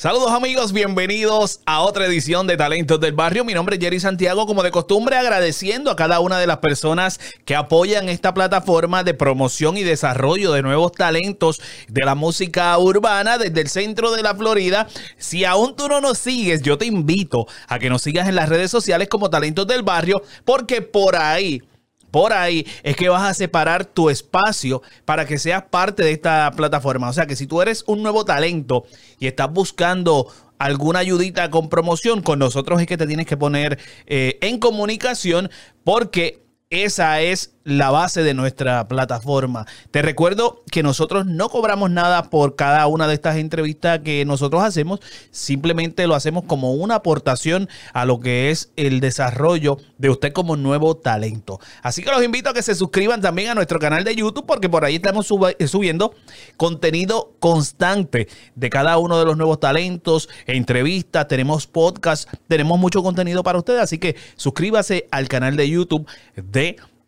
Saludos amigos, bienvenidos a otra edición de Talentos del Barrio. Mi nombre es Jerry Santiago, como de costumbre agradeciendo a cada una de las personas que apoyan esta plataforma de promoción y desarrollo de nuevos talentos de la música urbana desde el centro de la Florida. Si aún tú no nos sigues, yo te invito a que nos sigas en las redes sociales como Talentos del Barrio, porque por ahí por ahí es que vas a separar tu espacio para que seas parte de esta plataforma. O sea que si tú eres un nuevo talento y estás buscando alguna ayudita con promoción, con nosotros es que te tienes que poner eh, en comunicación porque esa es la base de nuestra plataforma. Te recuerdo que nosotros no cobramos nada por cada una de estas entrevistas que nosotros hacemos, simplemente lo hacemos como una aportación a lo que es el desarrollo de usted como nuevo talento. Así que los invito a que se suscriban también a nuestro canal de YouTube porque por ahí estamos subiendo contenido constante de cada uno de los nuevos talentos, entrevistas, tenemos podcast, tenemos mucho contenido para ustedes, así que suscríbase al canal de YouTube de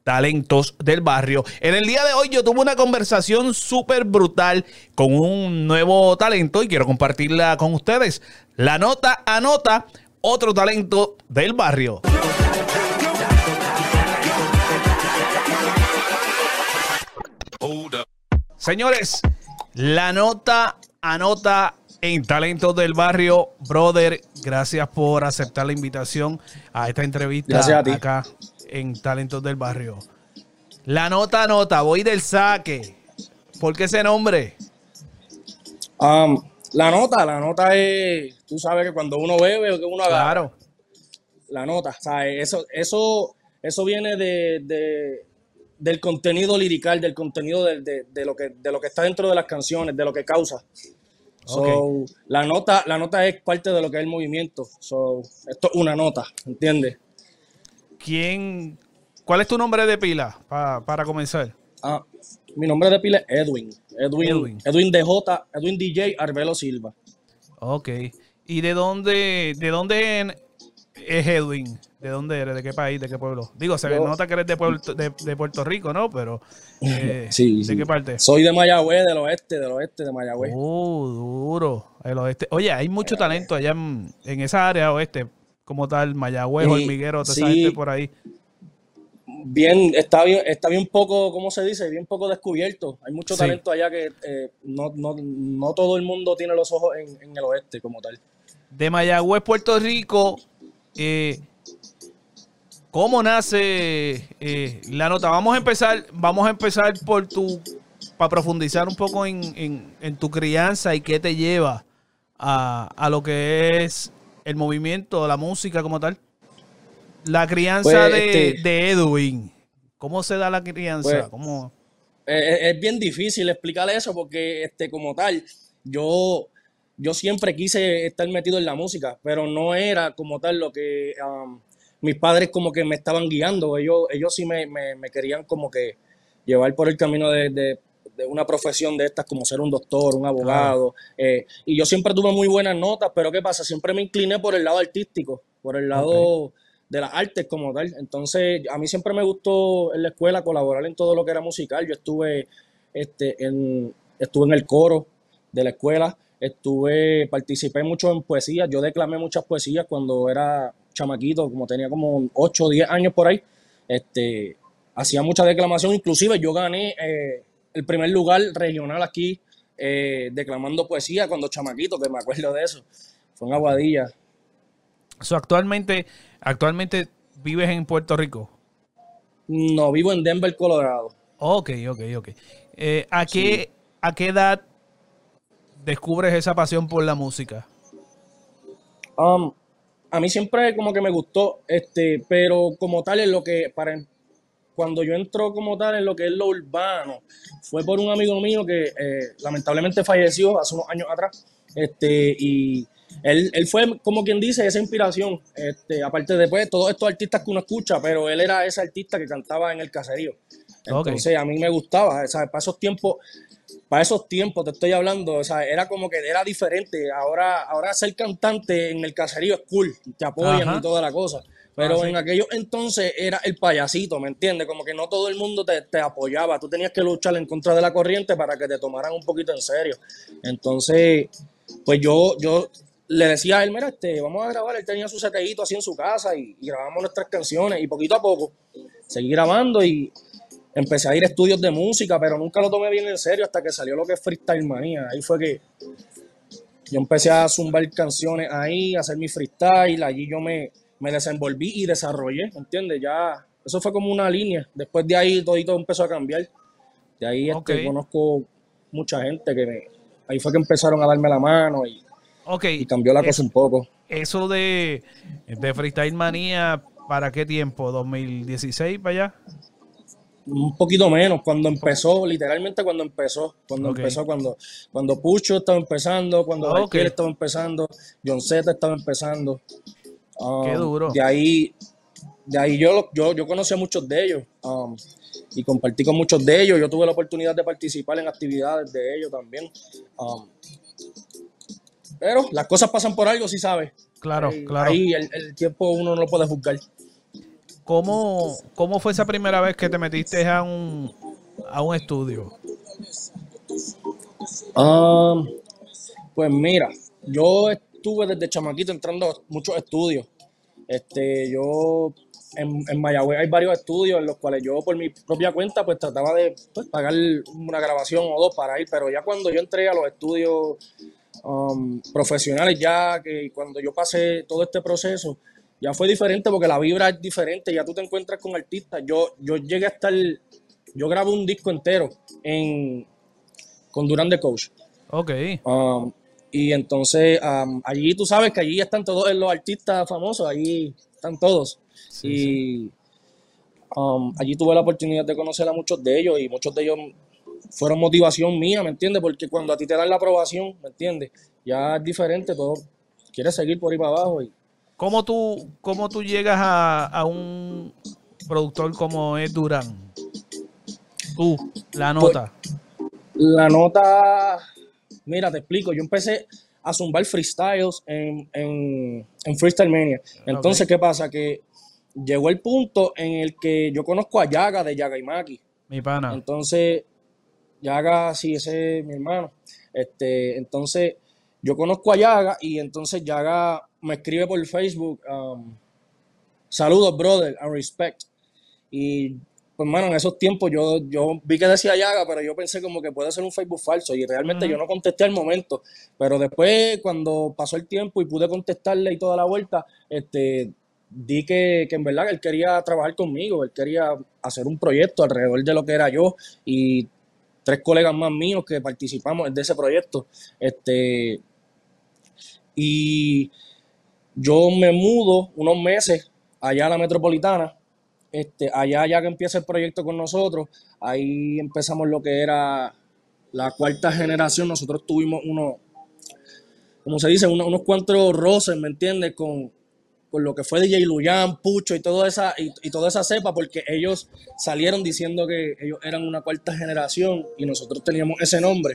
talentos del barrio. En el día de hoy yo tuve una conversación súper brutal con un nuevo talento y quiero compartirla con ustedes. La nota anota otro talento del barrio. Señores, la nota anota en Talentos del Barrio. Brother, gracias por aceptar la invitación a esta entrevista acá en Talentos del Barrio. La nota nota, voy del saque. ¿Por qué ese nombre? Um, la nota, la nota es, tú sabes que cuando uno bebe o que uno agarra. Claro. La nota, ¿sabes? Eso, eso, eso viene de, del contenido lirical, del contenido de, lo que, de lo que está dentro de las canciones, de lo que causa. la, nota, la nota es parte de lo que es el movimiento. So, esto es una nota, ¿entiendes? ¿Quién, ¿Cuál es tu nombre de pila para comenzar? Ah, mi nombre de pila es Edwin. Edwin. Edwin, DJ, Edwin DJ Arbelo Silva. Ok. ¿Y de dónde, de dónde es Edwin? ¿De dónde eres? ¿De qué país? ¿De qué pueblo? Digo, se nota que eres de Puerto, de, Puerto Rico, ¿no? Pero, eh, sí, ¿de qué parte? Soy de Mayagüez, del oeste, del oeste de Mayagüez. Uh, duro. El oeste. Oye, hay mucho talento allá en, en esa área oeste como tal, Mayagüez, Hormiguero, toda esa gente por ahí. Bien, está bien, está bien poco, ¿cómo se dice? Bien poco descubierto. Hay mucho talento allá que eh, no, todo el mundo tiene los ojos en, el oeste como tal. De Mayagüez, Puerto Rico, eh, ¿cómo nace eh, la nota? Vamos a empezar, vamos a empezar por tu, para profundizar un poco en, tu crianza y qué te lleva a, a lo que es el movimiento, la música como tal? La crianza pues, este de, Edwin. ¿Cómo se da la crianza? Pues, eh, eh, es, bien difícil explicarle eso porque este, como tal, yo, yo siempre quise estar metido en la música, pero no era como tal lo que um, mis padres como que me estaban guiando. Ellos, ellos sí me, querían como que llevar por el camino de de una profesión de estas como ser un doctor, un abogado. Eh, y yo siempre tuve muy buenas notas, pero ¿qué pasa? Siempre me incliné por el lado artístico, por el lado de las artes como tal. Entonces, a mí siempre me gustó en la escuela colaborar en todo lo que era musical. Yo estuve, este, en, estuve en el coro de la escuela, estuve, participé mucho en poesía. Yo declamé muchas poesías cuando era chamaquito, como tenía como 8 o 10 años por ahí. Este, hacía mucha declamación, inclusive yo gané eh, el primer lugar regional aquí eh, declamando poesía cuando chamaquito, que me acuerdo de eso. Fue en Aguadilla. actualmente, actualmente vives en Puerto Rico. No, vivo en Denver, Colorado. Ok, ok, ok. Eh, ¿a, qué, ¿A qué edad descubres esa pasión por la música? Um, a mí siempre como que me gustó, este, pero como tal es lo que para cuando yo entro como tal en lo que es lo urbano, fue por un amigo mío que eh, lamentablemente falleció hace unos años atrás. Este, y él, él, fue, como quien dice, esa inspiración. Este, aparte de pues, todos estos artistas que uno escucha, pero él era ese artista que cantaba en el caserío. Entonces, a mí me gustaba, ¿sabes? Para esos tiempos, para esos tiempos te estoy hablando, o sea, era como que era diferente. Ahora, ahora ser cantante en el caserío es cool, te apoyan y toda la cosa. Pero ah, en aquellos entonces era el payasito, ¿me entiendes? Como que no todo el mundo te, apoyaba. Tú tenías que luchar en contra de la corriente para que te tomaran un poquito en serio. Entonces, pues yo, yo le decía a él, mira, este, vamos a grabar, él tenía su setellito así en su casa y, grabamos nuestras canciones y poquito a poco seguí grabando y empecé a ir a estudios de música, pero nunca lo tomé bien en serio hasta que salió lo que es Freestyle Manía. Ahí fue que yo empecé a zumbar canciones ahí, a hacer mi freestyle, allí yo me, me desenvolví y desarrollé, ¿entiendes? Ya, eso fue como una línea. Después de ahí todo empezó a cambiar. De ahí este, conozco mucha gente que me, ahí fue que empezaron a darme la mano y, y cambió la cosa un poco. Eso de, de Freestyle Manía, ¿para qué tiempo? ¿2016 para allá? Un poquito menos, cuando empezó, literalmente cuando empezó, cuando empezó, cuando, cuando Pucho estaba empezando, cuando okay. estaba empezando, John Z estaba empezando. Qué um, duro. De ahí, de ahí yo, yo, yo conocí a muchos de ellos. Um, y compartí con muchos de ellos. Yo tuve la oportunidad de participar en actividades de ellos también. Um, pero las cosas pasan por algo, si sabes. Claro, claro. Ahí el, tiempo uno no lo puede juzgar. ¿Cómo, ¿Cómo fue esa primera vez que te metiste a un, a un estudio? Um, pues mira, yo estuve desde chamaquito entrando a muchos estudios. Este, yo en, en Mayagüez hay varios estudios en los cuales yo por mi propia cuenta pues trataba de pues, pagar una grabación o dos para ir, pero ya cuando yo entré a los estudios um, profesionales ya, que cuando yo pasé todo este proceso, ya fue diferente porque la vibra es diferente, ya tú te encuentras con artistas. Yo, yo llegué a estar, yo grabo un disco entero en, con Durán de Coach. Ok. Um, y entonces um, allí tú sabes que allí están todos los artistas famosos, allí están todos y um, allí tuve la oportunidad de conocer a muchos de ellos y muchos de ellos fueron motivación mía, ¿me entiendes? Porque cuando a ti te dan la aprobación, ¿me entiendes? Ya es diferente, todo quieres seguir por ahí para abajo. Y... ¿Cómo, tú, cómo tú llegas a, un productor como Ed Durán? Tú, la pues, nota. la nota, mira, te explico, yo empecé a zumbar freestyles en, en, Freestyle Mania. Entonces, ¿qué pasa? Que llegó el punto en el que yo conozco a Yaga de Yaga y Maki. Mi pana. Entonces, Yaga, sí, ese es mi hermano. Este, entonces, yo conozco a Yaga y entonces Yaga me escribe por Facebook, um, saludos, brother, and respect. Y, pues, hermano, en esos tiempos yo, yo vi que decía Yaga, pero yo pensé como que puede ser un Facebook falso y realmente yo no contesté al momento. Pero después, cuando pasó el tiempo y pude contestarle y toda la vuelta, este, di que, en verdad él quería trabajar conmigo, él quería hacer un proyecto alrededor de lo que era yo y tres colegas más míos que participamos de ese proyecto. Este, y yo me mudo unos meses allá a la metropolitana. Este, allá ya que empieza el proyecto con nosotros, ahí empezamos lo que era la cuarta generación. Nosotros tuvimos unos, como se dice, unos cuantos roces, ¿me entiendes? Con, con lo que fue DJ Luyan, Pucho y, toda esa, y, toda esa cepa, porque ellos salieron diciendo que ellos eran una cuarta generación y nosotros teníamos ese nombre.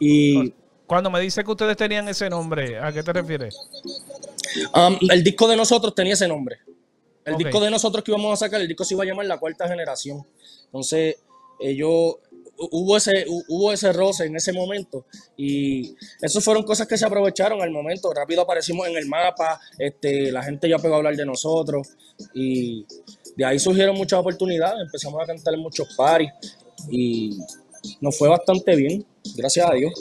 Y cuando me dice que ustedes tenían ese nombre, ¿a qué te refieres? Um, el disco de nosotros tenía ese nombre. El disco de nosotros que íbamos a sacar, el disco se iba a llamar La Cuarta Generación. Entonces, ellos hubo ese, hubo ese roce en ese momento y eso fueron cosas que se aprovecharon al momento. Rápido aparecimos en el mapa, este, la gente ya pegó a hablar de nosotros y de ahí surgieron muchas oportunidades. Empezamos a cantar en muchos paris y nos fue bastante bien, gracias a Dios.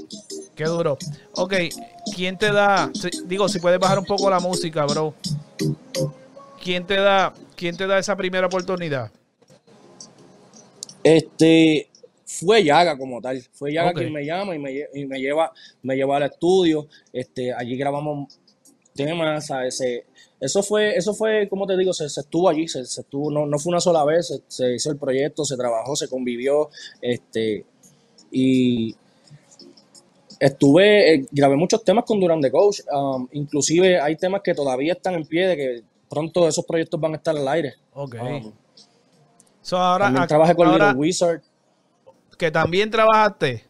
Qué duro. Ok, ¿quién te da, digo, si puedes bajar un poco la música, bro? ¿Quién te da, quién te da esa primera oportunidad? Este, fue Yaga como tal. Fue Yaga quien me llama y me, lleva, me lleva al estudio. Este, allí grabamos temas, eso fue, eso fue, como te digo, se, estuvo allí, se, estuvo, no, no, fue una sola vez, se, hizo el proyecto, se trabajó, se convivió, este, y estuve, eh, grabé muchos temas con Durán de Coach, um, inclusive hay temas que todavía están en pie de que pronto esos proyectos van a estar al aire. Ok. Um, ahora, también trabajé con Little Wizard que también trabajaste.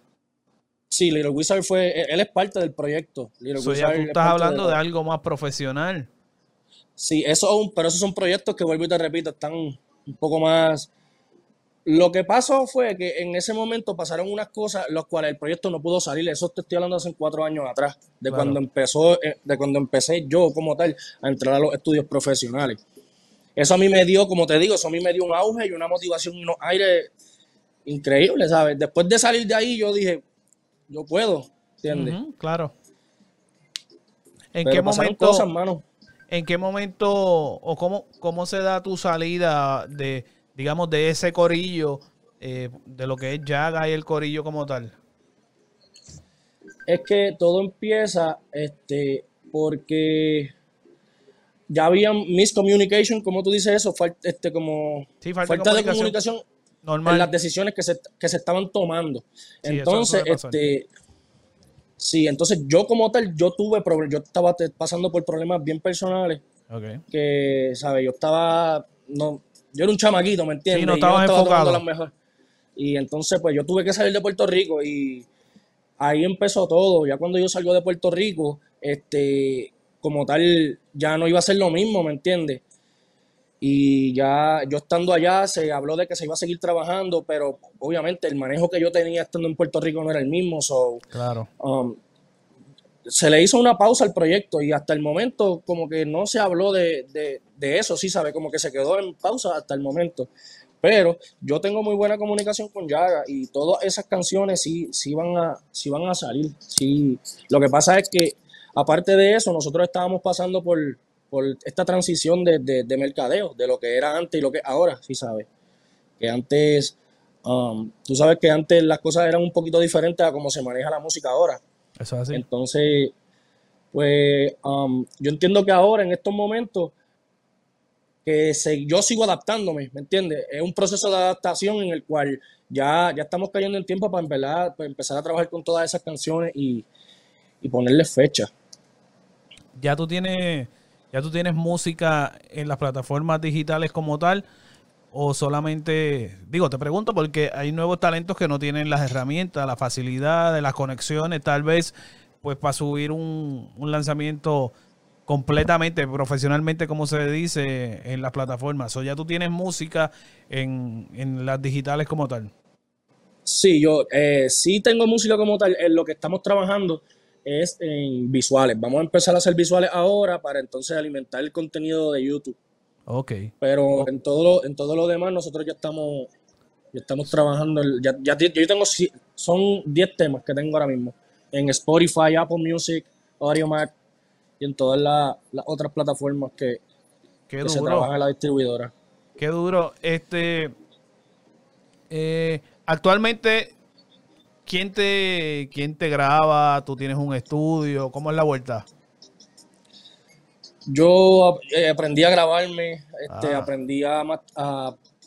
Sí, Little Wizard fue, e, él es parte del proyecto. Little Wizard tú estás hablando de, algo más profesional. Sí, eso, pero esos son proyectos que vuelvo y te repito, están un poco más, Lo que pasó fue que en ese momento pasaron unas cosas, los cuales el proyecto no pudo salir. Eso te estoy hablando hace cuatro años atrás, de cuando empezó, eh, de cuando empecé yo como tal a entrar a los estudios profesionales. Eso a mí me dio, como te digo, eso a mí me dio un auge y una motivación y unos aires increíbles, ¿sabes? Después de salir de ahí, yo dije, yo puedo, ¿entiendes? claro. ¿En qué momento, ¿En qué momento o cómo, cómo se da tu salida de digamos, de ese corillo, eh, de lo que es Yaga y el corillo como tal? Es que todo empieza este, porque ya había miscommunication, como tú dices eso, falta, este, como falta, de comunicación, Normal. en las decisiones que se, que se estaban tomando. entonces, este, sí, entonces yo como tal, yo tuve problemas, yo estaba pasando por problemas bien personales. Que, ¿sabes? Yo estaba, no, yo era un chamaquito, ¿me entiendes? Sí, no estaba enfocado. Las mejores. Y entonces, pues yo tuve que salir de Puerto Rico y ahí empezó todo. Ya cuando yo salgo de Puerto Rico, este, como tal, ya no iba a ser lo mismo, ¿me entiendes? Y ya yo estando allá se habló de que se iba a seguir trabajando, pero obviamente el manejo que yo tenía estando en Puerto Rico no era el mismo. So, claro. Um, se le hizo una pausa al proyecto y hasta el momento como que no se habló de, eso, sí, sabe, como que se quedó en pausa hasta el momento. Pero yo tengo muy buena comunicación con Yaga y todas esas canciones sí, sí, van, a, sí van a salir. Sí. Lo que pasa es que, aparte de eso, nosotros estábamos pasando por, esta transición de, mercadeo, de lo que era antes y lo que ahora, sí sabes. Que antes, um, tú sabes que antes las cosas eran un poquito diferentes a cómo se maneja la música ahora. Eso es así. Entonces, pues um, yo entiendo que ahora, en estos momentos, que yo sigo adaptándome, ¿me entiendes? Es un proceso de adaptación en el cual ya, ya estamos cayendo en tiempo para empezar, para empezar a trabajar con todas esas canciones y, y ponerle fecha. Ya tú tienes, ya tú tienes música en las plataformas digitales como tal o solamente, digo, te pregunto porque hay nuevos talentos que no tienen las herramientas, la facilidad las conexiones, tal vez, pues para subir un, lanzamiento completamente, profesionalmente, como se dice, en las plataformas. O ya tú tienes música en, las digitales como tal. Sí, yo eh, sí tengo música como tal. En lo que estamos trabajando es en visuales. Vamos a empezar a hacer visuales ahora para entonces alimentar el contenido de YouTube. Ok. Pero en todo lo, en todo lo demás nosotros ya estamos, ya estamos trabajando. Ya, ya, yo tengo, son 10 temas que tengo ahora mismo. En Spotify, Apple Music, AudioMac y en todas las, otras plataformas que, se trabajan en la distribuidora. Qué duro. Este, eh, actualmente, ¿quién te, ¿quién te graba? ¿Tú tienes un estudio? ¿Cómo es la vuelta? Yo eh, aprendí a grabarme, este, ah. aprendí a,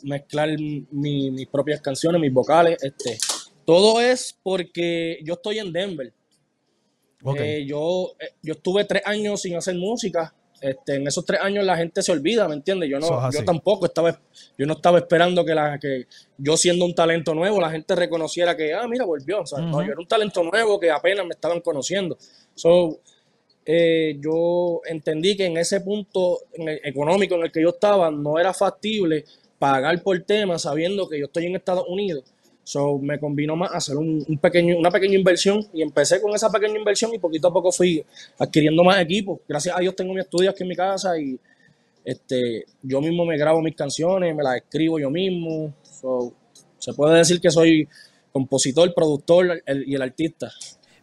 mezclar mis propias canciones, mis vocales. Este, todo es porque yo estoy en Denver. Eh, yo, eh, yo estuve tres años sin hacer música. Este, en esos tres años la gente se olvida, ¿me entiendes? Yo no, yo tampoco estaba, yo no estaba esperando que la, que yo siendo un talento nuevo, la gente reconociera que, ah, mira, volvió. no, yo era un talento nuevo que apenas me estaban conociendo. So, eh, yo entendí que en ese punto económico en el que yo estaba no era factible pagar por temas sabiendo que yo estoy en Estados Unidos. So, me convino más hacer un, pequeño, una pequeña inversión y empecé con esa pequeña inversión y poquito a poco fui adquiriendo más equipos. Gracias a Dios tengo mi estudio aquí en mi casa y este, yo mismo me grabo mis canciones, me las escribo yo mismo. se puede decir que soy compositor, productor y el artista.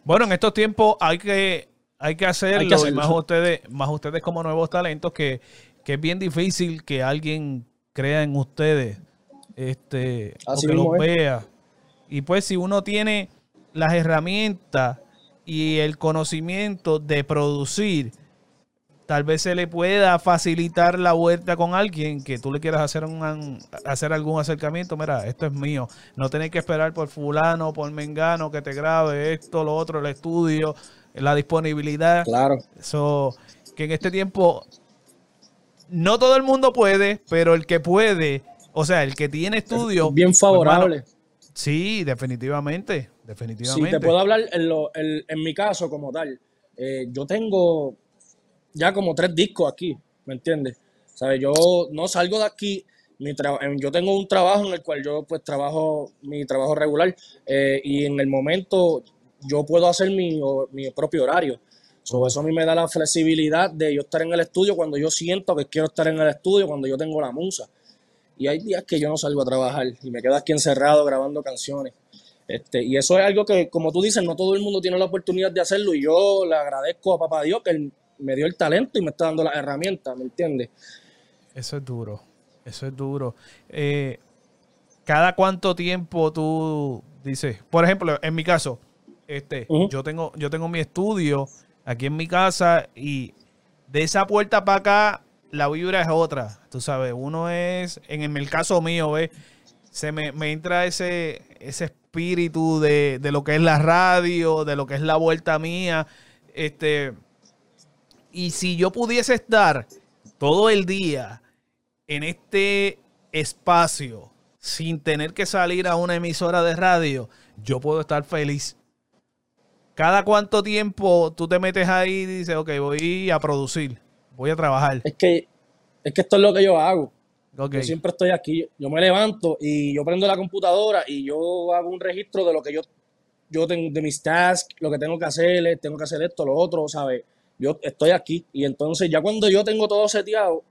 Bueno, en estos tiempos hay que hay que hacerlo, más ustedes, más ustedes como nuevos talentos, que, es bien difícil que alguien crea en ustedes, este, o que los vea. Y pues si uno tiene las herramientas y el conocimiento de producir, tal vez se le pueda facilitar la vuelta con alguien que tú le quieras hacer un hacer algún acercamiento. Mira, esto es mío. No tenés que esperar por fulano, por mengano que te grabe esto, lo otro, el estudio la disponibilidad. Claro. eso que en este tiempo no todo el mundo puede, pero el que puede, o sea, el que tiene estudio. Bien pues, favorable. sí, definitivamente. Definitivamente. Sí, te puedo hablar en, lo, en, mi caso como tal. Eh, yo tengo ya como tres discos aquí, ¿me entiendes? ¿Sabes? Yo no salgo de aquí yo tengo un trabajo en el cual yo pues trabajo mi trabajo regular eh, y en el momento yo puedo hacer mi, mi propio horario. eso a mí me da la flexibilidad de yo estar en el estudio cuando yo siento que quiero estar en el estudio, cuando yo tengo la musa. Y hay días que yo no salgo a trabajar y me quedo aquí encerrado grabando canciones. Este, y eso es algo que, como tú dices, no todo el mundo tiene la oportunidad de hacerlo y yo le agradezco a Papá Dios que él me dio el talento y me está dando las herramientas, ¿me entiendes? Eso es duro, eso es duro. Eh, ¿Cada cuánto tiempo tú dices? Por ejemplo, en mi caso, este, yo, tengo, yo tengo mi estudio aquí en mi casa y de esa puerta para acá la vibra es otra. Tú sabes, uno es, en el caso mío, ¿ves? Se me, me entra ese, ese espíritu de, de, lo que es la radio, de lo que es la vuelta mía. Este, y si yo pudiese estar todo el día en este espacio sin tener que salir a una emisora de radio, yo puedo estar feliz. ¿Cada cuánto tiempo tú te metes ahí y dices, ok, voy a producir, voy a trabajar? Es que, es que esto es lo que yo hago. Yo siempre estoy aquí. Yo me levanto y yo prendo la computadora y yo hago un registro de lo que yo, yo tengo, de mis tasks, lo que tengo que hacer, tengo que hacer esto, lo otro, ¿sabes? Yo estoy aquí. Y entonces ya cuando yo tengo todo seteado, o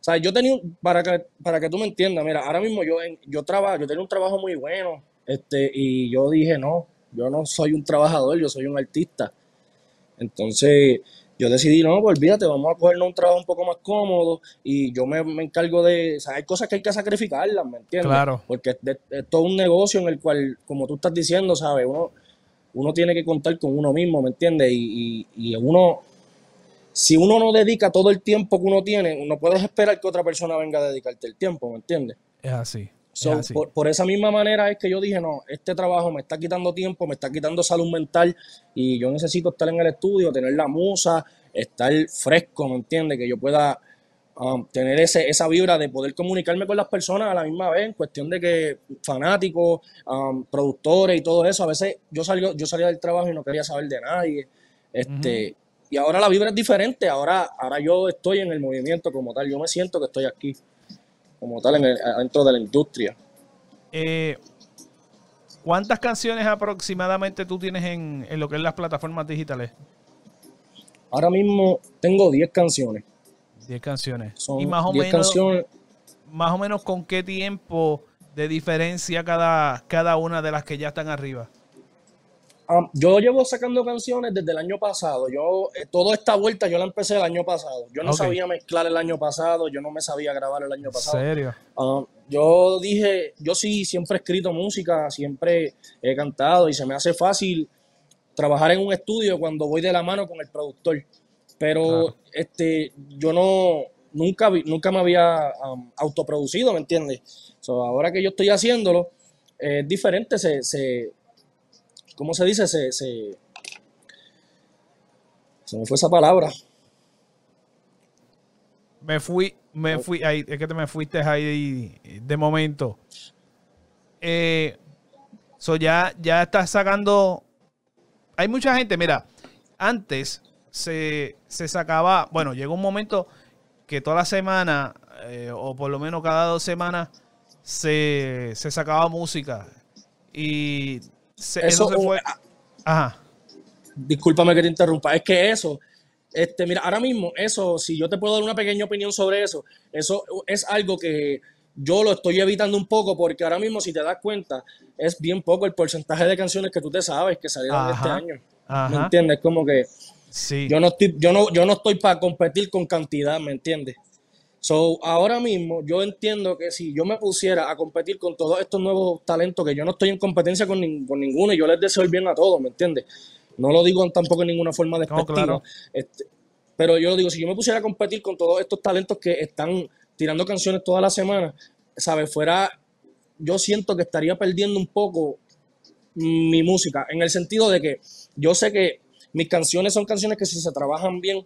sea, yo tenía, para que, para que tú me entiendas, mira, ahora mismo yo, yo trabajo, yo tenía un trabajo muy bueno, este, y yo dije, no, yo no soy un trabajador, yo soy un artista. Entonces, yo decidí, no, pues olvídate, vamos a cogernos un trabajo un poco más cómodo y yo me, encargo de, o sea, hay cosas que hay que sacrificarlas, ¿me entiendes? Claro. Porque es, todo un negocio en el cual, como tú estás diciendo, ¿sabes? Uno, uno tiene que contar con uno mismo, ¿me entiendes? Y, y, uno, si uno no dedica todo el tiempo que uno tiene, no puedes esperar que otra persona venga a dedicarte el tiempo, ¿me entiendes? Es así. Por, esa misma manera es que yo dije, no, este trabajo me está quitando tiempo, me está quitando salud mental y yo necesito estar en el estudio, tener la musa, estar fresco, ¿me entiendes? Que yo pueda um, tener ese, esa vibra de poder comunicarme con las personas a la misma vez, en cuestión de que fanáticos, um, productores y todo eso, a veces yo, salgo, yo salía del trabajo y no quería saber de nadie. Este, Y ahora la vibra es diferente, ahora, ahora yo estoy en el movimiento como tal, yo me siento que estoy aquí como tal en dentro de la industria. Eh, ¿Cuántas canciones aproximadamente tú tienes en, lo que es las plataformas digitales? Ahora mismo tengo 10 canciones. 10 canciones. y más o menos, canciones. Más o menos con qué tiempo de diferencia cada, cada una de las que ya están arriba. Um, yo llevo sacando canciones desde el año pasado. Yo, eh, toda esta vuelta yo la empecé el año pasado. Yo no sabía mezclar el año pasado, yo no me sabía grabar el año pasado. ¿En serio? Um, yo dije, yo sí siempre he escrito música, siempre he cantado y se me hace fácil trabajar en un estudio cuando voy de la mano con el productor. Pero este, yo no, nunca, nunca me había um, autoproducido, ¿me entiendes? ahora que yo estoy haciéndolo, es diferente, se, se ¿cómo se dice? Se, se, se me fue esa palabra. Me fui, me fui, ahí, es que te me fuiste ahí de momento. Eh, so ya, ya estás sacando. Hay mucha gente, mira, antes se, sacaba, bueno, llegó un momento que toda la semana, eh, o por lo menos cada dos semanas, se, se sacaba música. Y eso, se fue. Ajá. Discúlpame que te interrumpa. Es que eso, este, mira, ahora mismo, eso, si yo te puedo dar una pequeña opinión sobre eso, eso es algo que yo lo estoy evitando un poco porque ahora mismo, si te das cuenta, es bien poco el porcentaje de canciones que tú te sabes que salieron este año. ¿Me entiendes? Como que sí. yo no estoy, yo no, yo no estoy para competir con cantidad, ¿me entiendes? So, ahora mismo yo entiendo que si yo me pusiera a competir con todos estos nuevos talentos, que yo no estoy en competencia con, ninguno y yo les deseo el bien a todos, ¿me entiendes? No lo digo tampoco en ninguna forma de no, este, pero yo digo, si yo me pusiera a competir con todos estos talentos que están tirando canciones toda la semana, ¿sabes? Fuera, yo siento que estaría perdiendo un poco mi música, en el sentido de que yo sé que mis canciones son canciones que si se trabajan bien,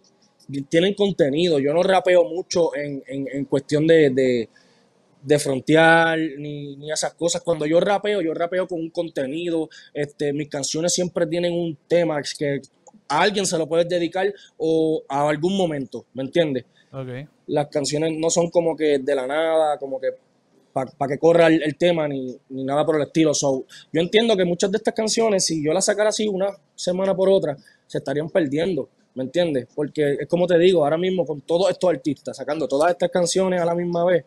tienen contenido. Yo no rapeo mucho en, en, cuestión de, de, de frontear ni, ni, esas cosas. Cuando yo rapeo, yo rapeo con un contenido. Este, mis canciones siempre tienen un tema que a alguien se lo puedes dedicar o a algún momento, ¿me entiendes? Okay. Las canciones no son como que de la nada, como que para que corra el, tema ni, nada por el estilo. So, yo entiendo que muchas de estas canciones, si yo las sacara así una semana por otra, se estarían perdiendo. ¿Me entiendes? Porque es como te digo, ahora mismo con todos estos artistas sacando todas estas canciones a la misma vez,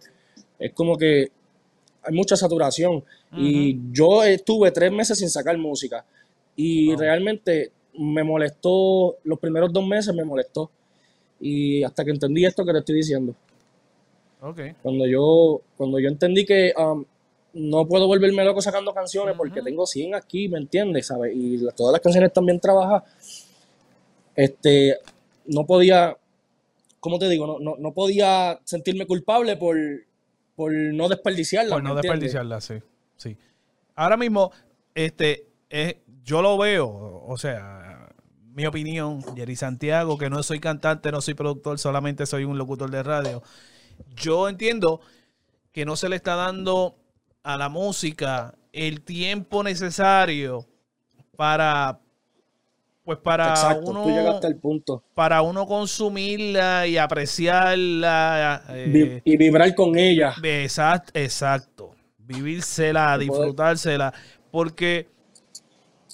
es como que hay mucha saturación. Y yo estuve tres meses sin sacar música. Y realmente me molestó, los primeros dos meses me molestó. Y hasta que entendí esto que te estoy diciendo. Cuando yo, cuando yo entendí que um, no puedo volverme loco sacando canciones porque tengo 100 aquí, ¿me entiendes? ¿Sabes? Y todas las canciones están bien trabajadas. Este, no podía, ¿cómo te digo? No, no, podía sentirme culpable por, por no desperdiciarla. Por no desperdiciarla, sí. sí. Ahora mismo, este, es, yo lo veo, o sea, mi opinión, Jerry Santiago, que no soy cantante, no soy productor, solamente soy un locutor de radio yo entiendo que no se le está dando a la música el tiempo necesario para pues para uno punto. para uno consumirla y apreciarla eh, y vibrar con ella. exacto exacto. Vivírsela disfrutársela. Porque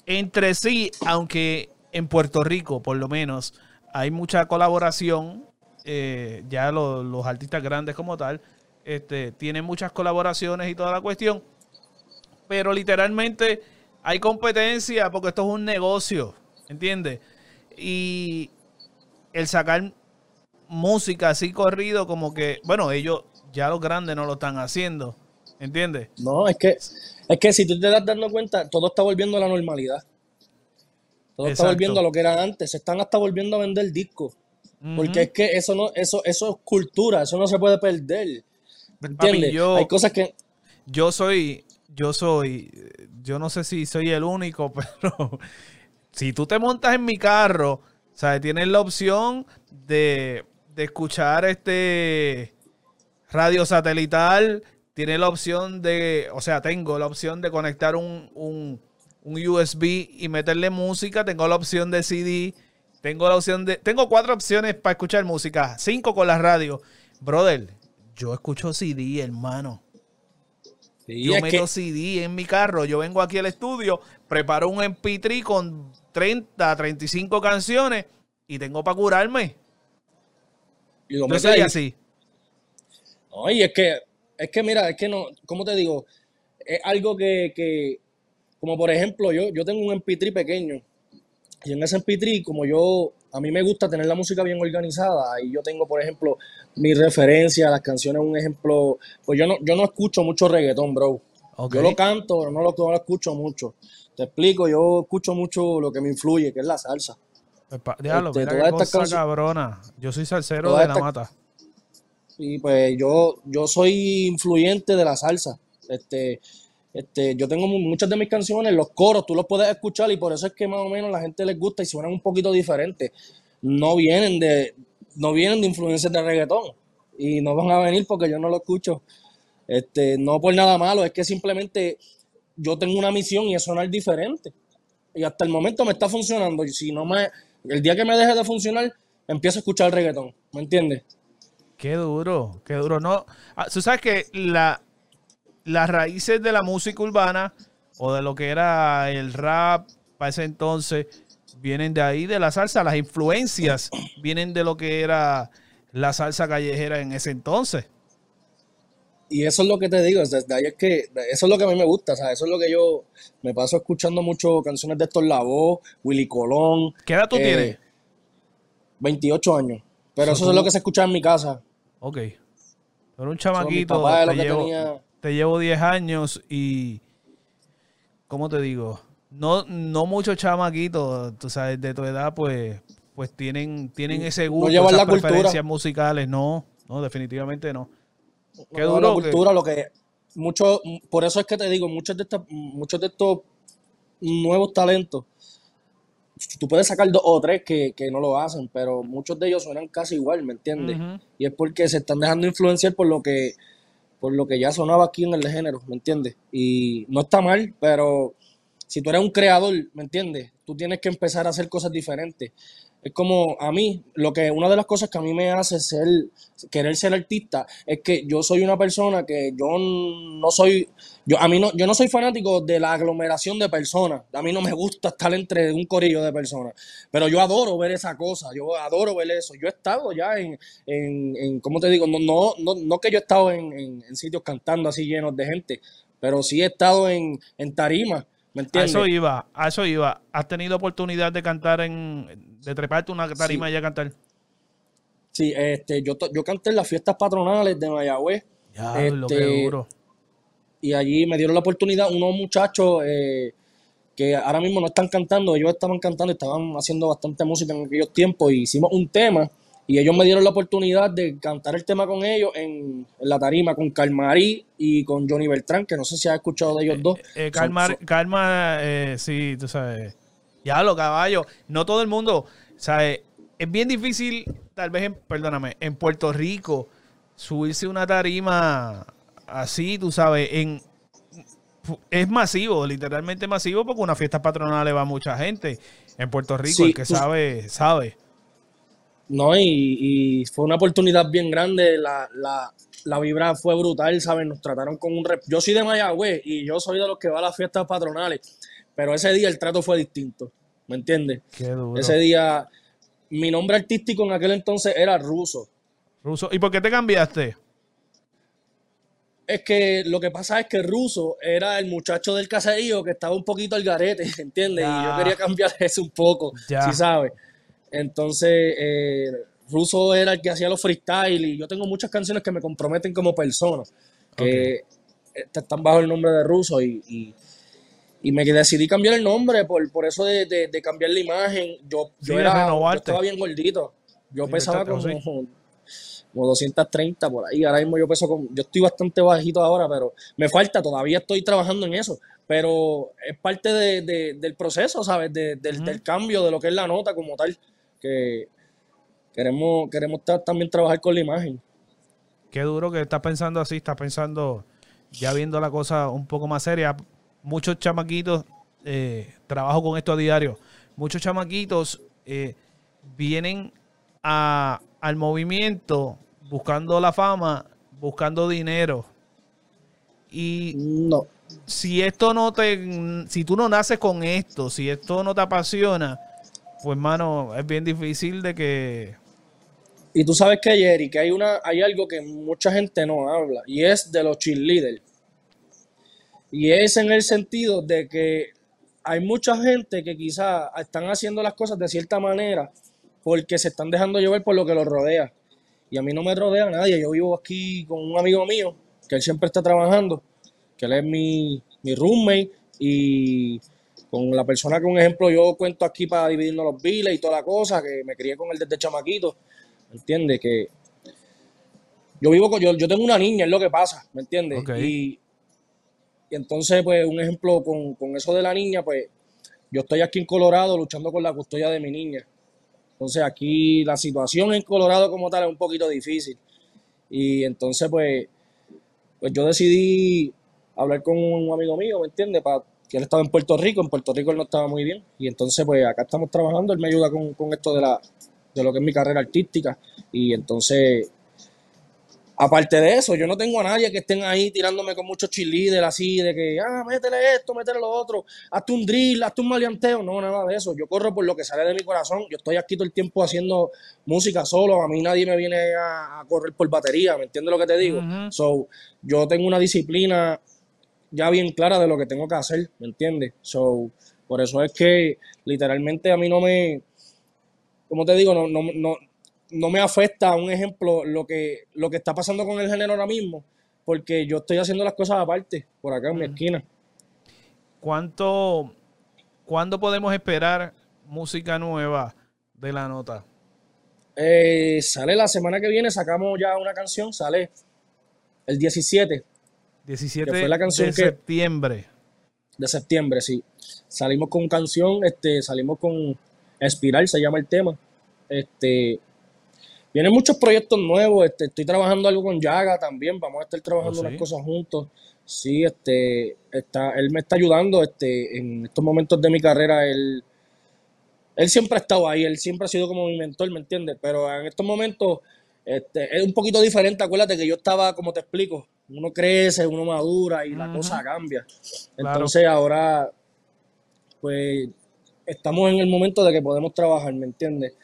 entre sí aunque en Puerto Rico por lo menos hay mucha colaboración eh, ya los artistas grandes como tal, este, tienen muchas colaboraciones y toda la cuestión, pero literalmente hay competencia porque esto es un negocio, ¿entiendes? Y el sacar música así corrido, como que, bueno, ellos ya los grandes no lo están haciendo, ¿entiendes? No, es que, es que si tú te das dando cuenta, todo está volviendo a la normalidad. Todo está volviendo a lo que era antes. Se están hasta volviendo a vender discos. Porque es que eso no, eso, eso es cultura, eso no se puede perder. ¿Entiendes? Hay cosas que. Yo soy, yo soy, yo no sé si soy el único, pero si tú te montas en mi carro, ¿sabes? Tienes la opción de, de escuchar este radio satelital, tienes la opción de, o sea, tengo la opción de conectar un, un, un USB y meterle música, tengo la opción de CD tengo la opción de. Tengo cuatro opciones para escuchar música. Cinco con la radio. Brother, yo escucho CD, hermano. yo meto CD en mi carro. Yo vengo aquí al estudio, preparo un MP3 con 30, 35 canciones y tengo para curarme. Y no soy así. Oye, es que, es que mira, es que no, ¿cómo te digo? Es algo que, que como por ejemplo, yo, yo tengo un MP3 pequeño y en ese MP3, como yo, a mí me gusta tener la música bien organizada, y yo tengo, por ejemplo, mi referencia, las canciones, un ejemplo, pues yo no, yo no escucho mucho reggaetón, bro. Yo lo canto, pero no lo, no lo escucho mucho. Te explico, yo escucho mucho lo que me influye, que es la salsa. Diablo, este, mira cosa cabrona. Yo soy salsero de la mata. Y pues yo, yo soy influyente de la salsa. Este, este, yo tengo muchas de mis canciones, los coros, tú los puedes escuchar y por eso es que más o menos la gente les gusta y suenan un poquito diferentes. No vienen de, no vienen de influencias de reggaetón y no van a venir porque yo no lo escucho. Este, no por nada malo, es que simplemente yo tengo una misión y es sonar diferente. Y hasta el momento me está funcionando. Y si no me, el día que me deje de funcionar, empiezo a escuchar reggaetón. ¿Me entiendes? Qué duro, qué duro. No, ah, tú sabes que la, las raíces de la música urbana o de lo que era el rap para ese entonces vienen de ahí, de la salsa. Las influencias vienen de lo que era la salsa callejera en ese entonces. Y eso es lo que te digo, desde ahí es que eso es lo que a mí me gusta, eso es lo que yo me paso escuchando mucho canciones de estos Lavoe, Willy Colón. ¿Qué edad tú eh, tienes? 28 años. Pero eso, es lo que se escucha en mi casa. Ok. Pero un chamaquito. llevo, te llevo 10 años y, ¿cómo te digo? No, no muchos chamaquitos, tú sabes, de tu edad, pues, pues tienen, tienen ese gusto, no esas preferencias musicales. No, no, definitivamente no. Qué duro. La cultura, lo que mucho, por eso es que te digo, muchos de estos, muchos de estos nuevos talentos, tú puedes sacar dos o tres que, no lo hacen, pero muchos de ellos suenan casi igual, ¿me entiendes? Y es porque se están dejando influenciar por lo que por lo que ya sonaba aquí en el de género, ¿me entiendes? Y no está mal, pero si tú eres un creador, ¿me entiendes? Tú tienes que empezar a hacer cosas diferentes. Es como a mí, lo que una de las cosas que a mí me hace ser, querer ser artista, es que yo soy una persona que yo no soy, yo a mí no, yo no soy fanático de la aglomeración de personas. A mí no me gusta estar entre un corillo de personas. Pero yo adoro ver esa cosa, yo adoro ver eso. Yo he estado ya en, en, ¿cómo te digo? No, no, no, no que yo he estado en, en, sitios cantando así llenos de gente, pero sí he estado en, en tarimas a eso iba, a eso iba. ¿Has tenido oportunidad de cantar en, de treparte una tarima y a cantar? Sí, este, yo, yo canté en las fiestas patronales de Mayagüez. Ya, este, lo que duro. Y allí me dieron la oportunidad unos muchachos eh, que ahora mismo no están cantando, ellos estaban cantando, estaban haciendo bastante música en aquellos tiempos y hicimos un tema y ellos me dieron la oportunidad de cantar el tema con ellos en, la tarima con Calmarí y con Johnny Beltrán, que no sé si has escuchado de ellos dos. Eh, eh Calma, eh, sí, tú sabes. Ya lo caballo. No todo el mundo, ¿sabes? Es bien difícil, tal vez, en, perdóname, en Puerto Rico, subirse una tarima así, tú sabes, en es masivo, literalmente masivo, porque una fiesta patronal le va mucha gente. En Puerto Rico, el que sabe, sabe. No, y, fue una oportunidad bien grande, la, la, vibra fue brutal, ¿saben? Nos trataron con un... Rep yo soy de Mayagüez y yo soy de los que va a las fiestas patronales, pero ese día el trato fue distinto, ¿me entiendes? Ese día, mi nombre artístico en aquel entonces era Ruso. Ruso, ¿y por qué te cambiaste? Es que lo que pasa es que Ruso era el muchacho del caserío que estaba un poquito al garete, ¿entiendes? Y yo quería cambiar eso un poco, si sabes. Entonces, eh, Russo era el que hacía los freestyle y yo tengo muchas canciones que me comprometen como persona, que están bajo el nombre de Russo y, y, me decidí cambiar el nombre por, por eso de, de, cambiar la imagen. Yo, yo, era, yo estaba bien gordito, yo pesaba como, como 230 por ahí, ahora mismo yo peso como, yo estoy bastante bajito ahora, pero me falta, todavía estoy trabajando en eso, pero es parte de, del proceso, ¿sabes? del, del cambio de lo que es la nota como tal que queremos, queremos también trabajar con la imagen. Qué duro que estás pensando así, estás pensando ya viendo la cosa un poco más seria. Muchos chamaquitos, eh, trabajo con esto a diario, muchos chamaquitos eh, vienen a, al movimiento buscando la fama, buscando dinero. Y no. si esto no te, si tú no naces con esto, si esto no te apasiona, pues, mano, es bien difícil de que. Y tú sabes que, Jerry, que hay, una, hay algo que mucha gente no habla, y es de los cheerleaders. Y es en el sentido de que hay mucha gente que quizás están haciendo las cosas de cierta manera porque se están dejando llevar por lo que los rodea. Y a mí no me rodea nadie. Yo vivo aquí con un amigo mío, que él siempre está trabajando, que él es mi, mi roommate y con la persona que un ejemplo yo cuento aquí para dividirnos los biles y toda la cosa, que me crié con él desde chamaquito, ¿me entiendes? Que yo vivo con, yo, yo tengo una niña, es lo que pasa, ¿me entiendes? Y, entonces, pues, un ejemplo con, con, eso de la niña, pues, yo estoy aquí en Colorado luchando con la custodia de mi niña. Entonces, aquí la situación en Colorado como tal es un poquito difícil. Y entonces, pues, pues yo decidí hablar con un amigo mío, ¿me entiendes? Para que él estaba en Puerto Rico, en Puerto Rico él no estaba muy bien, y entonces pues acá estamos trabajando, él me ayuda con, con esto de, la, de lo que es mi carrera artística, y entonces, aparte de eso, yo no tengo a nadie que estén ahí tirándome con muchos cheerleaders así, de que, ah, métele esto, métele lo otro, hazte un drill, hazte un maleanteo, no, nada de eso, yo corro por lo que sale de mi corazón, yo estoy aquí todo el tiempo haciendo música solo, a mí nadie me viene a, correr por batería, ¿me entiendes lo que te digo? So, yo tengo una disciplina ya bien clara de lo que tengo que hacer, ¿me entiendes? So, por eso es que literalmente a mí no me, como te digo, no, no, no, no me afecta, un ejemplo, lo que, lo que está pasando con el género ahora mismo, porque yo estoy haciendo las cosas aparte, por acá en mi esquina. ¿Cuánto, ¿Cuándo podemos esperar música nueva de la nota? Eh, sale la semana que viene, sacamos ya una canción, sale el 17 17 fue la canción de septiembre. De septiembre, sí. Salimos con canción, este, salimos con Espiral, se llama el tema. Este, vienen muchos proyectos nuevos, este, estoy trabajando algo con Yaga también, vamos a estar trabajando oh, unas cosas juntos. Sí, este, está, él me está ayudando, este, en estos momentos de mi carrera, él, él siempre ha estado ahí, él siempre ha sido como mi mentor, ¿me entiendes? Pero en estos momentos este, es un poquito diferente, acuérdate que yo estaba, como te explico, uno crece, uno madura y la cosa cambia. Entonces ahora, pues, estamos en el momento de que podemos trabajar, ¿me entiendes?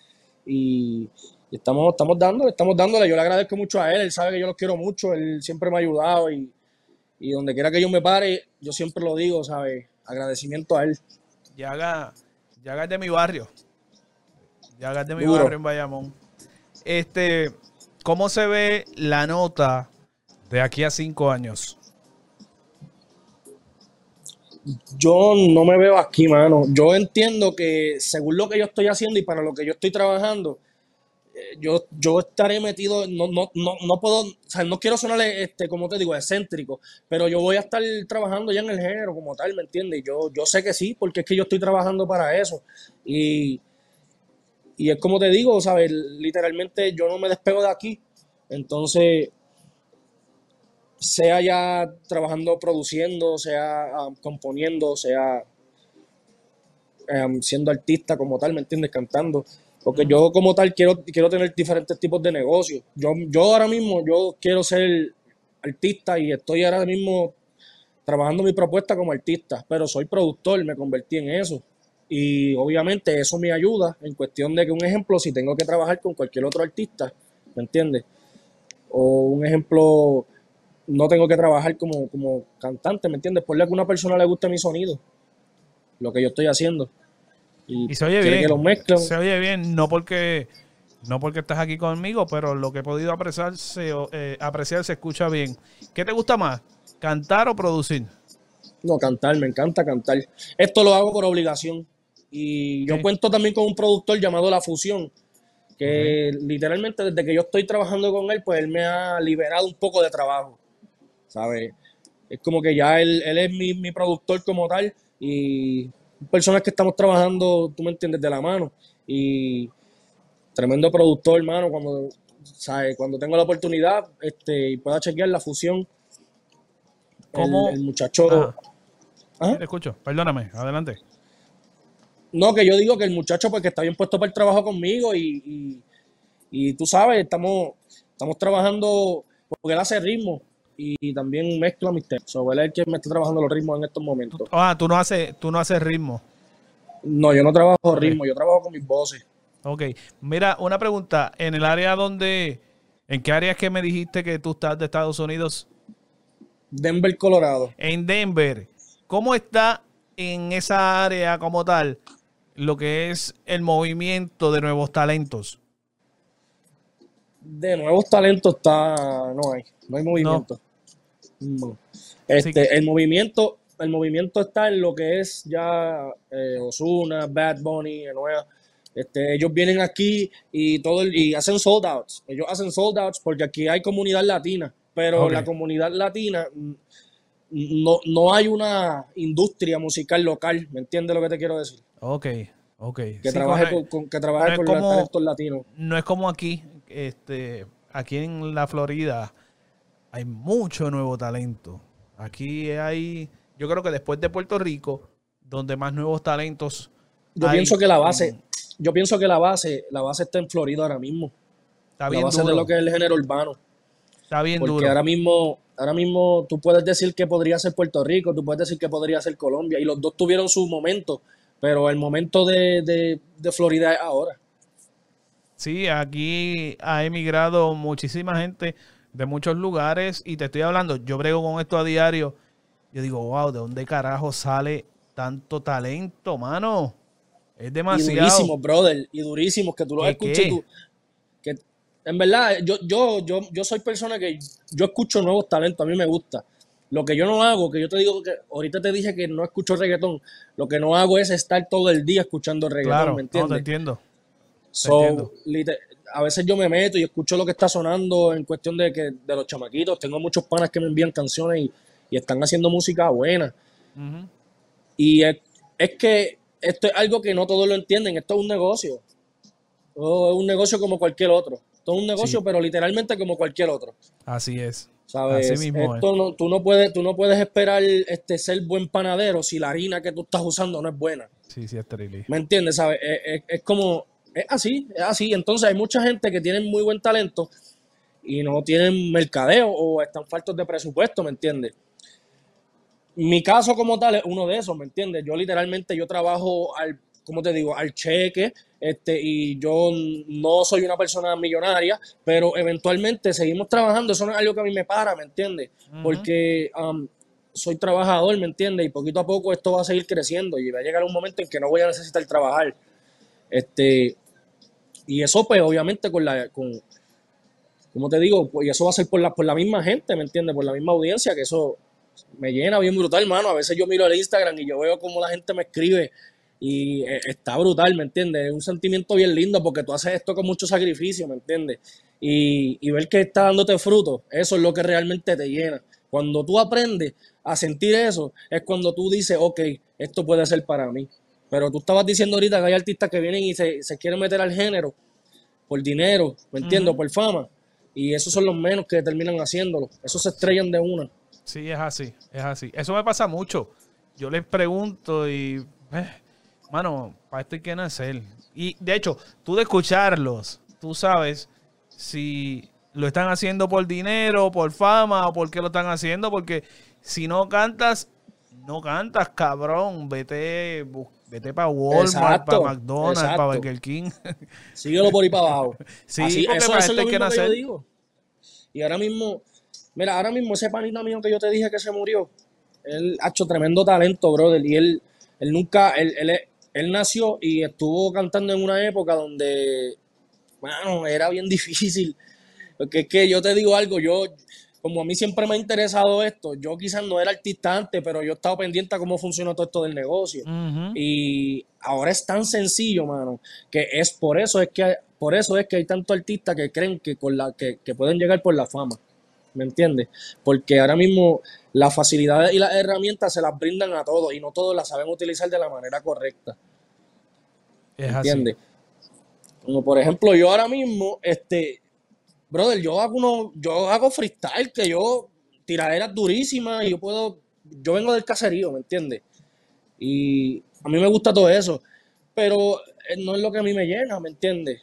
Y, estamos, estamos dándole, estamos dándole. Yo le agradezco mucho a él, él sabe que yo lo quiero mucho, él siempre me ha ayudado y, y donde quiera que yo me pare, yo siempre lo digo, ¿sabes? Agradecimiento a él. Ya haga Llagas de mi barrio. Llagas de mi barrio en Bayamón. Este, ¿cómo se ve la nota de aquí a cinco años? Yo no me veo aquí, mano. Yo entiendo que según lo que yo estoy haciendo y para lo que yo estoy trabajando, yo, yo estaré metido, no, no, no, no puedo, o sea, no quiero sonar, este, como te digo, excéntrico, pero yo voy a estar trabajando ya en el género como tal, ¿me entiendes? Yo, yo sé que sí, porque es que yo estoy trabajando para eso. Y, y es como te digo, ¿sabes? Literalmente yo no me despego de aquí. Entonces, sea ya trabajando, produciendo, sea um, componiendo, sea um, siendo artista como tal, ¿me entiendes? Cantando. Porque yo como tal quiero, quiero tener diferentes tipos de negocios. Yo, yo ahora mismo, yo quiero ser artista y estoy ahora mismo trabajando mi propuesta como artista, pero soy productor, me convertí en eso. Y obviamente eso me ayuda en cuestión de que un ejemplo, si tengo que trabajar con cualquier otro artista, ¿me entiendes? O un ejemplo, no tengo que trabajar como, como cantante, ¿me entiendes? Por que a una persona le guste mi sonido, lo que yo estoy haciendo. Y, se oye bien. Se oye bien, no porque no porque estás aquí conmigo, pero lo que he podido apreciar se, eh, apreciar se escucha bien. ¿Qué te gusta más? ¿Cantar o producir? No, cantar, me encanta cantar. Esto lo hago por obligación. Y yo cuento también con un productor llamado La Fusión, que literalmente desde que yo estoy trabajando con él, pues él me ha liberado un poco de trabajo, ¿sabes? Es como que ya él, él es mi, mi productor como tal y personas que estamos trabajando, tú me entiendes, de la mano. Y tremendo productor, hermano, cuando, ¿sabes? cuando tengo la oportunidad este, y pueda chequear la fusión. ¿Cómo? El, muchacho. ¿Ah? Te escucho, perdóname, adelante. No, que yo digo que el muchacho, pues que está bien puesto para el trabajo conmigo y, y, tú sabes, estamos, estamos trabajando porque él hace ritmo y también mezcla mis temas. So, él es el que me está trabajando los ritmos en estos momentos. Ah, tú no haces, tú no haces ritmo. No, yo no trabajo ritmo, yo trabajo con mis voces. Ok. Mira, una pregunta. En el área donde, ¿en qué área es que me dijiste que tú estás de Estados Unidos? Denver, Colorado. En Denver. ¿Cómo está en esa área como tal lo que es el movimiento de nuevos talentos? De nuevos talentos está, no hay, no hay movimiento. Este, El movimiento, el movimiento está en lo que es ya eh, Osuna, Bad Bunny, Nueva. Este, ellos vienen aquí y todo el, y hacen sold outs. Ellos hacen sold outs porque aquí hay comunidad latina, pero la comunidad latina mm, no, no hay una industria musical local. ¿Me entiendes lo que te quiero decir? Ok, ok. Que trabaje, con, que trabaje con los talentos latinos. No es como aquí, este, aquí en la Florida hay mucho nuevo talento. Aquí hay, yo creo que después de Puerto Rico, donde más nuevos talentos. Yo pienso que la base, yo pienso que la base, la base está en Florida ahora mismo. Está bien la base de lo que es el género urbano. Está bien Porque ahora mismo, ahora mismo tú puedes decir que podría ser Puerto Rico, tú puedes decir que podría ser Colombia, y los dos tuvieron su momento, pero el momento de, de, de Florida es ahora. Sí, aquí ha emigrado muchísima gente de muchos lugares y te estoy hablando, yo brego con esto a diario. Yo digo, wow, ¿de dónde carajo sale tanto talento, mano? Es demasiado. Y durísimo, brother, y durísimo, que tú lo escuches tú. Que, en verdad, yo, yo, yo, yo soy persona que yo escucho nuevos talentos, a mí me gusta. Lo que yo no hago, que yo te digo que ahorita te dije que no escucho reggaetón, lo que no hago es estar todo el día escuchando reggaetón, ¿me entiendes? No, te entiendo. So, a veces yo me meto y escucho lo que está sonando en cuestión de que de los chamaquitos. Tengo muchos panas que me envían canciones y, están haciendo música buena. Y es, que esto es algo que no todos lo entienden. Esto es un negocio. es un negocio como cualquier otro. Esto es un negocio, pero literalmente como cualquier otro. Así es. ¿Sabes? Así mismo tú, no puedes, tú no puedes esperar este, ser buen panadero si la harina que tú estás usando no es buena. Sí, sí, es terrible. ¿Me entiendes? ¿Sabes? Es, como, es así, es así. Entonces hay mucha gente que tiene muy buen talento y no tienen mercadeo o están faltos de presupuesto, ¿me entiendes? Mi caso como tal es uno de esos, ¿me entiendes? Yo literalmente yo trabajo al, ¿cómo te digo? Al cheque, este, y yo no soy una persona millonaria, pero eventualmente seguimos trabajando, eso no es algo que a mí me para, ¿me entiendes? Porque um, soy trabajador, ¿me entiendes? Y poquito a poco esto va a seguir creciendo y va a llegar un momento en que no voy a necesitar trabajar. Este, y eso pues obviamente con la, con, como te digo, pues eso va a ser por la, por la misma gente, ¿me entiendes? Por la misma audiencia, que eso me llena bien brutal, hermano. A veces yo miro el Instagram y yo veo cómo la gente me escribe y eh, está brutal, ¿me entiendes? Es un sentimiento bien lindo porque tú haces esto con mucho sacrificio, ¿me entiendes? Y, y ver que está dándote fruto, eso es lo que realmente te llena. Cuando tú aprendes a sentir eso, es cuando tú dices, ok, esto puede ser para mí. Pero tú estabas diciendo ahorita que hay artistas que vienen y se, quieren meter al género por dinero, ¿me entiendo? Por fama. Y esos son los menos que terminan haciéndolo. Esos se estrellan de una. Sí, es así, es así. Eso me pasa mucho. Yo les pregunto y, eh, mano, para esto hay que nacer. Y de hecho, tú de escucharlos, tú sabes si lo están haciendo por dinero, por fama o por qué lo están haciendo, porque si no cantas, no cantas, cabrón. Vete, vete para Walmart, para McDonald's, para Burger King. Síguelo por ahí para abajo. Sí, eso, es lo que, yo digo. Y ahora mismo, mira, ahora mismo ese panita mío que yo te dije que se murió, él ha hecho tremendo talento, brother. Y él, él nunca, él, él, él nació y estuvo cantando en una época donde, bueno, era bien difícil. Porque es que yo te digo algo, yo, como a mí siempre me ha interesado esto, yo quizás no era artista antes, pero yo he estado pendiente a cómo funciona todo esto del negocio. Y ahora es tan sencillo, mano, que es por eso es que por eso es que hay tantos artistas que creen que con la que, pueden llegar por la fama. ¿Me entiendes? Porque ahora mismo las facilidades y las herramientas se las brindan a todos y no todos las saben utilizar de la manera correcta. ¿Me entiendes? Como por ejemplo, yo ahora mismo, este, brother, yo hago uno, yo hago freestyle, que yo tiraderas durísimas y yo puedo, yo vengo del caserío, ¿me entiendes? Y a mí me gusta todo eso, pero eh, no es lo que a mí me llena, ¿me entiendes?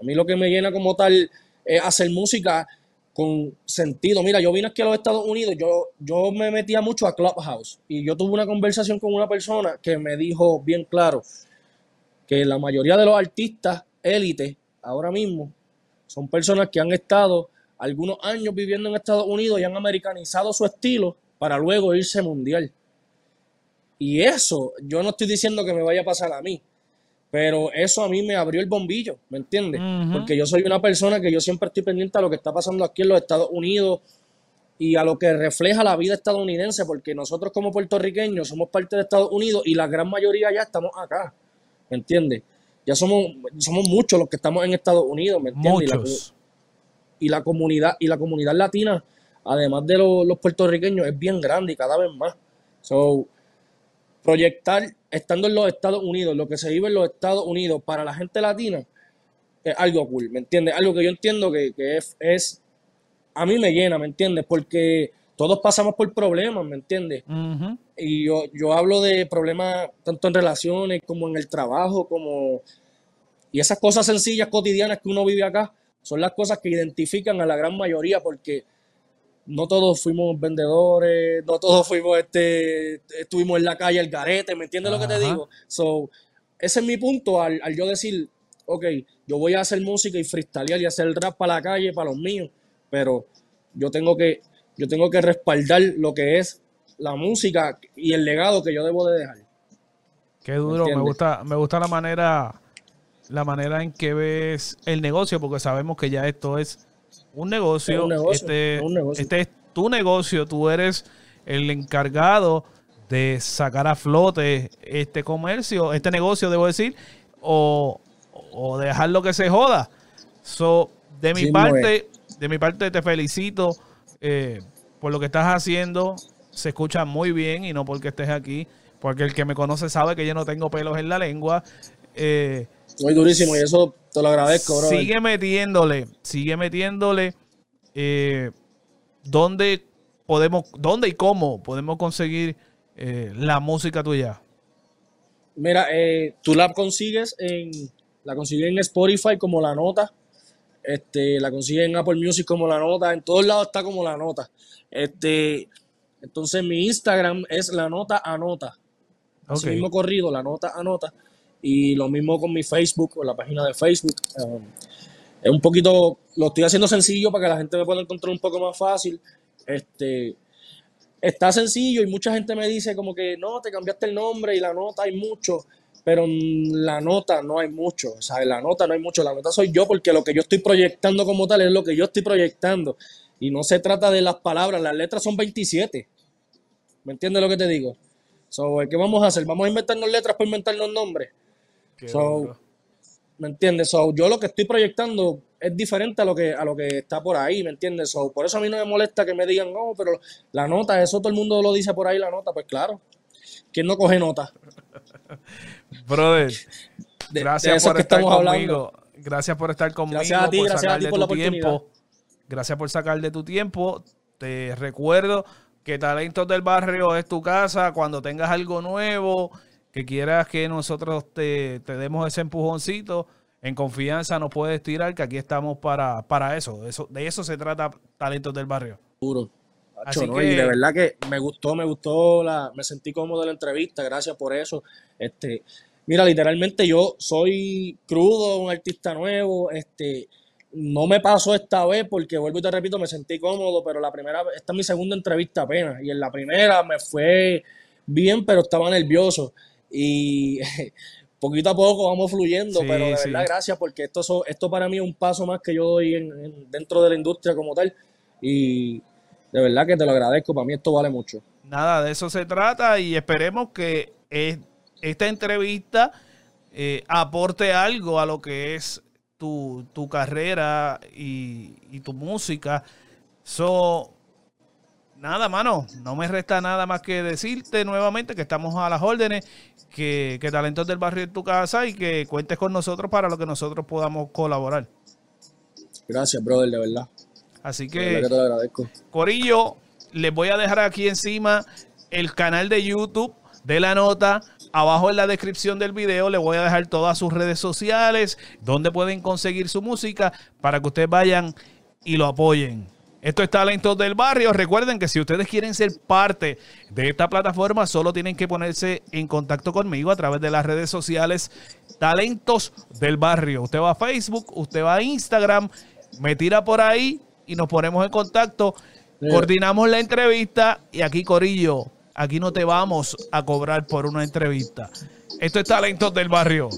A mí lo que me llena como tal es hacer música con sentido. Mira, yo vine aquí a los Estados Unidos, yo, yo me metía mucho a Clubhouse y yo tuve una conversación con una persona que me dijo bien claro que la mayoría de los artistas élite ahora mismo son personas que han estado algunos años viviendo en Estados Unidos y han americanizado su estilo para luego irse mundial. Y eso, yo no estoy diciendo que me vaya a pasar a mí, pero eso a mí me abrió el bombillo, ¿me entiendes? Porque yo soy una persona que yo siempre estoy pendiente a lo que está pasando aquí en los Estados Unidos y a lo que refleja la vida estadounidense, porque nosotros como puertorriqueños somos parte de Estados Unidos y la gran mayoría ya estamos acá, ¿me entiendes? ya somos, somos muchos los que estamos en Estados Unidos, ¿me entiendes? Y la, comunidad, y la comunidad latina, además de los, puertorriqueños, es bien grande y cada vez más. So, proyectar, estando en los Estados Unidos, lo que se vive en los Estados Unidos para la gente latina, es algo cool, ¿me entiendes? Algo que yo entiendo que, es, es, a mí me llena, ¿me entiendes? Porque todos pasamos por problemas, ¿me entiendes? Y yo, yo hablo de problemas tanto en relaciones como en el trabajo, como... Y esas cosas sencillas, cotidianas que uno vive acá, son las cosas que identifican a la gran mayoría porque no todos fuimos vendedores, no todos fuimos, este, estuvimos en la calle el garete, ¿me entiendes lo que te digo? So, ese es mi punto al, al, yo decir, ok, yo voy a hacer música y freestylear y hacer rap para la calle, para los míos, pero yo tengo que yo tengo que respaldar lo que es la música y el legado que yo debo de dejar. Qué duro, me, gusta, me gusta la manera, la manera en que ves el negocio, porque sabemos que ya esto es un negocio. este, este es tu negocio, tú eres el encargado de sacar a flote este comercio, este negocio, debo decir, o, o dejarlo que se joda. So, de mi parte, de mi parte te felicito eh, por lo que estás haciendo, se escucha muy bien y no porque estés aquí, porque el que me conoce sabe que yo no tengo pelos en la lengua. Eh, muy durísimo y eso te lo agradezco, bro. Sigue metiéndole, sigue metiéndole. Eh, ¿Dónde podemos, dónde y cómo podemos conseguir la música tuya? Mira, eh, tú la consigues en la consigues en Spotify como la nota, este, la consigues en Apple Music como la nota, en todos lados está como la nota. Este, entonces mi Instagram es la nota anota. Así mismo corrido, la nota anota. Y lo mismo con mi Facebook, o la página de Facebook. Um, es un poquito, lo estoy haciendo sencillo para que la gente me pueda encontrar un poco más fácil. Este, está sencillo y mucha gente me dice como que no, te cambiaste el nombre y la nota hay mucho, pero la nota no hay mucho, o sea, la nota no hay mucho, la nota soy yo porque lo que yo estoy proyectando como tal es lo que yo estoy proyectando y no se trata de las palabras, las letras son 27. ¿Me entiendes lo que te digo? So, ¿qué vamos a hacer? ¿Vamos a inventarnos letras para inventarnos nombres? So, ¿Me entiendes? So, yo lo que estoy proyectando es diferente a lo que a lo que está por ahí, ¿me entiendes? So, por eso a mí no me molesta que me digan, no, pero la nota, eso todo el mundo lo dice por ahí, la nota. Pues claro, ¿quién no coge nota? Brother, gracias por estar conmigo. Gracias por estar conmigo. Gracias a ti, por gracias a ti por la tiempo. Gracias por sacar de tu tiempo. Te recuerdo que Talentos del Barrio es tu casa. Cuando tengas algo nuevo, que quieras que nosotros te, demos ese empujoncito, en confianza nos puedes tirar, que aquí estamos para, para eso. eso. De eso se trata Talentos del Barrio. Puro. Así que, y de verdad que me gustó, me gustó, la, me sentí cómodo en la entrevista, gracias por eso. Este, mira, literalmente yo soy crudo, un artista nuevo, este, no me pasó esta vez porque vuelvo y te repito, me sentí cómodo, pero la primera, esta es mi segunda entrevista apenas, y en la primera me fue bien, pero estaba nervioso y poquito a poco vamos fluyendo, pero de verdad gracias porque esto, esto para mí es un paso más que yo doy en, dentro de la industria como tal y de verdad que te lo agradezco, para mí esto vale mucho. Nada, de eso se trata y esperemos que esta entrevista eh, aporte algo a lo que es tu, carrera y, y tu música. So, nada, mano, no me resta nada más que decirte nuevamente que estamos a las órdenes, que, que Talentos del Barrio en tu casa y que cuentes con nosotros para lo que nosotros podamos colaborar. Gracias, brother, de verdad. Así que, te lo agradezco. Corillo, les voy a dejar aquí encima el canal de YouTube de la nota. Abajo en la descripción del video les voy a dejar todas sus redes sociales, donde pueden conseguir su música para que ustedes vayan y lo apoyen. Esto es Talentos del Barrio. Recuerden que si ustedes quieren ser parte de esta plataforma, solo tienen que ponerse en contacto conmigo a través de las redes sociales Talentos del Barrio. Usted va a Facebook, usted va a Instagram, me tira por ahí y nos ponemos en contacto. Coordinamos la entrevista y aquí, Corillo, aquí no te vamos a cobrar por una entrevista. Esto es Talentos del Barrio.